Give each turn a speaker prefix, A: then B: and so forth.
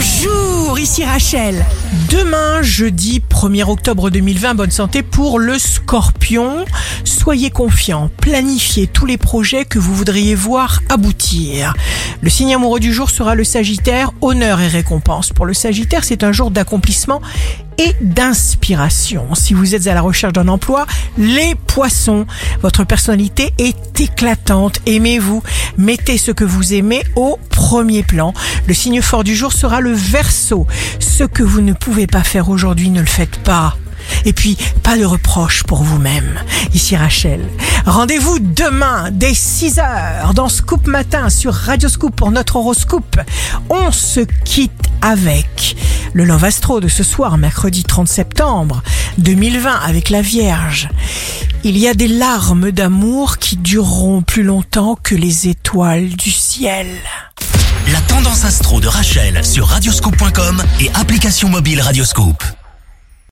A: Bonjour, ici Rachel. Demain, jeudi 1er octobre 2020, bonne santé pour le scorpion. Soyez confiant, planifiez tous les projets que vous voudriez voir aboutir. Le signe amoureux du jour sera le sagittaire, honneur et récompense. Pour le sagittaire, c'est un jour d'accomplissement et d'inspiration. Si vous êtes à la recherche d'un emploi, les poissons, votre personnalité est éclatante. Aimez-vous, mettez ce que vous aimez au premier plan. Le signe fort du jour sera le verso. Ce que vous ne pouvez pas faire aujourd'hui, ne le faites pas. Et puis, pas de reproches pour vous-même. Ici Rachel. Rendez-vous demain dès 6h dans Scoop Matin sur Radio Scoop pour notre horoscope. On se quitte avec le Love Astro de ce soir, mercredi 30 septembre 2020 avec la Vierge. Il y a des larmes d'amour qui dureront plus longtemps que les étoiles du ciel.
B: La tendance astro de Rachel sur radioscope.com et application mobile Radioscope.